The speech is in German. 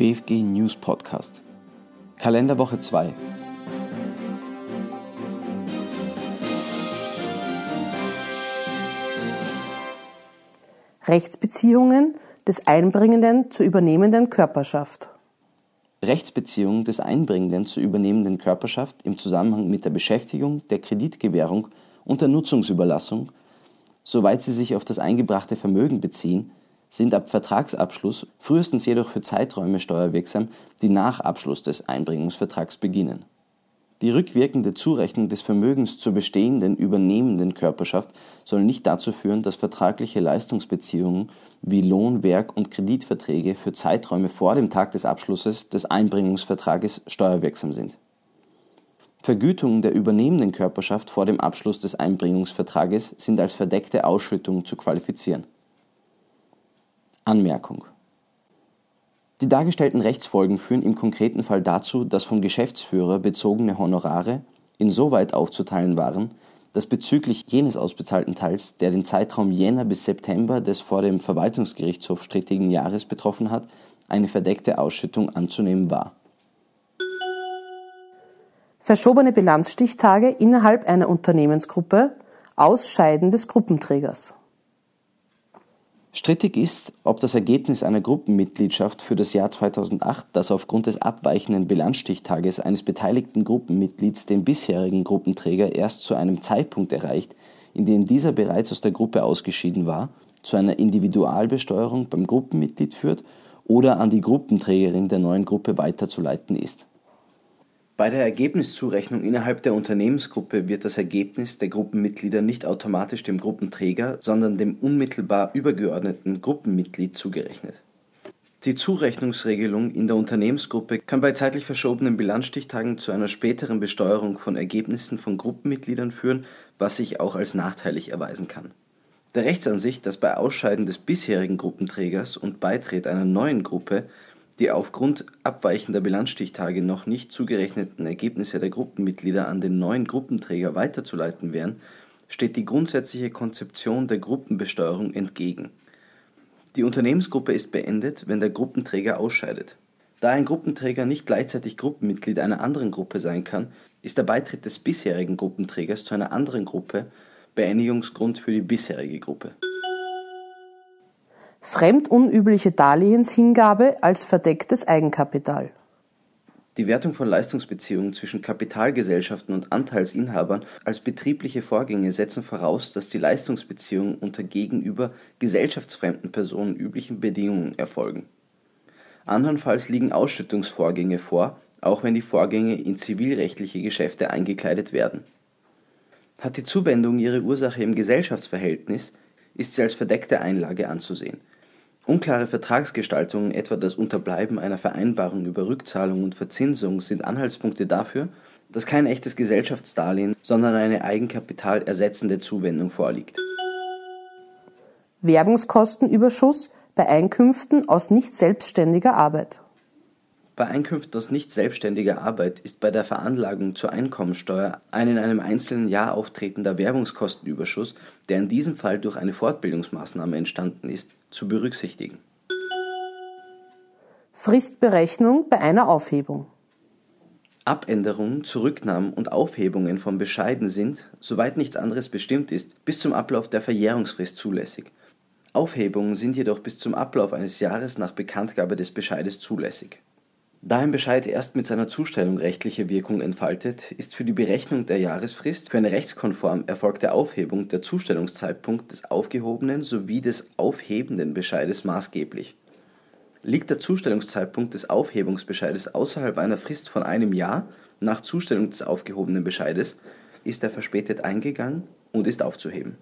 BFG News Podcast. Kalenderwoche 2. Rechtsbeziehungen des Einbringenden zur übernehmenden Körperschaft. Rechtsbeziehung des Einbringenden zur übernehmenden Körperschaft im Zusammenhang mit der Beschäftigung, der Kreditgewährung und der Nutzungsüberlassung, soweit sie sich auf das eingebrachte Vermögen beziehen, sind ab Vertragsabschluss, frühestens jedoch für Zeiträume steuerwirksam, die nach Abschluss des Einbringungsvertrags beginnen. Die rückwirkende Zurechnung des Vermögens zur bestehenden übernehmenden Körperschaft soll nicht dazu führen, dass vertragliche Leistungsbeziehungen wie Lohn-, Werk- und Kreditverträge für Zeiträume vor dem Tag des Abschlusses des Einbringungsvertrages steuerwirksam sind. Vergütungen der übernehmenden Körperschaft vor dem Abschluss des Einbringungsvertrages sind als verdeckte Ausschüttung zu qualifizieren Anmerkung: Die dargestellten Rechtsfolgen führen im konkreten Fall dazu, dass vom Geschäftsführer bezogene Honorare insoweit aufzuteilen waren, dass bezüglich jenes ausbezahlten Teils, der den Zeitraum Jänner bis September des vor dem Verwaltungsgerichtshof strittigen Jahres betroffen hat, eine verdeckte Ausschüttung anzunehmen war. Verschobene Bilanzstichtage innerhalb einer Unternehmensgruppe, Ausscheiden des Gruppenträgers Strittig ist, ob das Ergebnis einer Gruppenmitgliedschaft für das Jahr 2008, das aufgrund des abweichenden Bilanzstichtages eines beteiligten Gruppenmitglieds den bisherigen Gruppenträger erst zu einem Zeitpunkt erreicht, in dem dieser bereits aus der Gruppe ausgeschieden war, zu einer Individualbesteuerung beim Gruppenmitglied führt oder an die Gruppenträgerin der neuen Gruppe weiterzuleiten ist bei der Ergebniszurechnung innerhalb der Unternehmensgruppe wird das Ergebnis der Gruppenmitglieder nicht automatisch dem Gruppenträger, sondern dem unmittelbar übergeordneten Gruppenmitglied zugerechnet. Die Zurechnungsregelung in der Unternehmensgruppe kann bei zeitlich verschobenen Bilanzstichtagen zu einer späteren Besteuerung von Ergebnissen von Gruppenmitgliedern führen, was sich auch als nachteilig erweisen kann. Der Rechtsansicht, dass bei Ausscheiden des bisherigen Gruppenträgers und Beitritt einer neuen Gruppe die aufgrund abweichender Bilanzstichtage noch nicht zugerechneten Ergebnisse der Gruppenmitglieder an den neuen Gruppenträger weiterzuleiten wären, steht die grundsätzliche Konzeption der Gruppenbesteuerung entgegen. Die Unternehmensgruppe ist beendet, wenn der Gruppenträger ausscheidet. Da ein Gruppenträger nicht gleichzeitig Gruppenmitglied einer anderen Gruppe sein kann, ist der Beitritt des bisherigen Gruppenträgers zu einer anderen Gruppe Beendigungsgrund für die bisherige Gruppe fremdunübliche Darlehenshingabe als verdecktes Eigenkapital. Die Wertung von Leistungsbeziehungen zwischen Kapitalgesellschaften und Anteilsinhabern als betriebliche Vorgänge setzen voraus, dass die Leistungsbeziehungen unter gegenüber gesellschaftsfremden Personen üblichen Bedingungen erfolgen. Andernfalls liegen Ausschüttungsvorgänge vor, auch wenn die Vorgänge in zivilrechtliche Geschäfte eingekleidet werden. Hat die Zuwendung ihre Ursache im Gesellschaftsverhältnis, ist sie als verdeckte Einlage anzusehen Unklare Vertragsgestaltungen, etwa das Unterbleiben einer Vereinbarung über Rückzahlung und Verzinsung, sind Anhaltspunkte dafür, dass kein echtes Gesellschaftsdarlehen, sondern eine eigenkapitalersetzende Zuwendung vorliegt. Werbungskostenüberschuss bei Einkünften aus nicht selbstständiger Arbeit. Bei Einkünften aus nicht selbstständiger Arbeit ist bei der Veranlagung zur Einkommensteuer ein in einem einzelnen Jahr auftretender Werbungskostenüberschuss, der in diesem Fall durch eine Fortbildungsmaßnahme entstanden ist, zu berücksichtigen. Fristberechnung bei einer Aufhebung. Abänderungen, Zurücknahmen und Aufhebungen von Bescheiden sind, soweit nichts anderes bestimmt ist, bis zum Ablauf der Verjährungsfrist zulässig. Aufhebungen sind jedoch bis zum Ablauf eines Jahres nach Bekanntgabe des Bescheides zulässig. Da ein Bescheid erst mit seiner Zustellung rechtliche Wirkung entfaltet, ist für die Berechnung der Jahresfrist für eine rechtskonform erfolgte Aufhebung der Zustellungszeitpunkt des aufgehobenen sowie des aufhebenden Bescheides maßgeblich. Liegt der Zustellungszeitpunkt des Aufhebungsbescheides außerhalb einer Frist von einem Jahr nach Zustellung des aufgehobenen Bescheides, ist er verspätet eingegangen und ist aufzuheben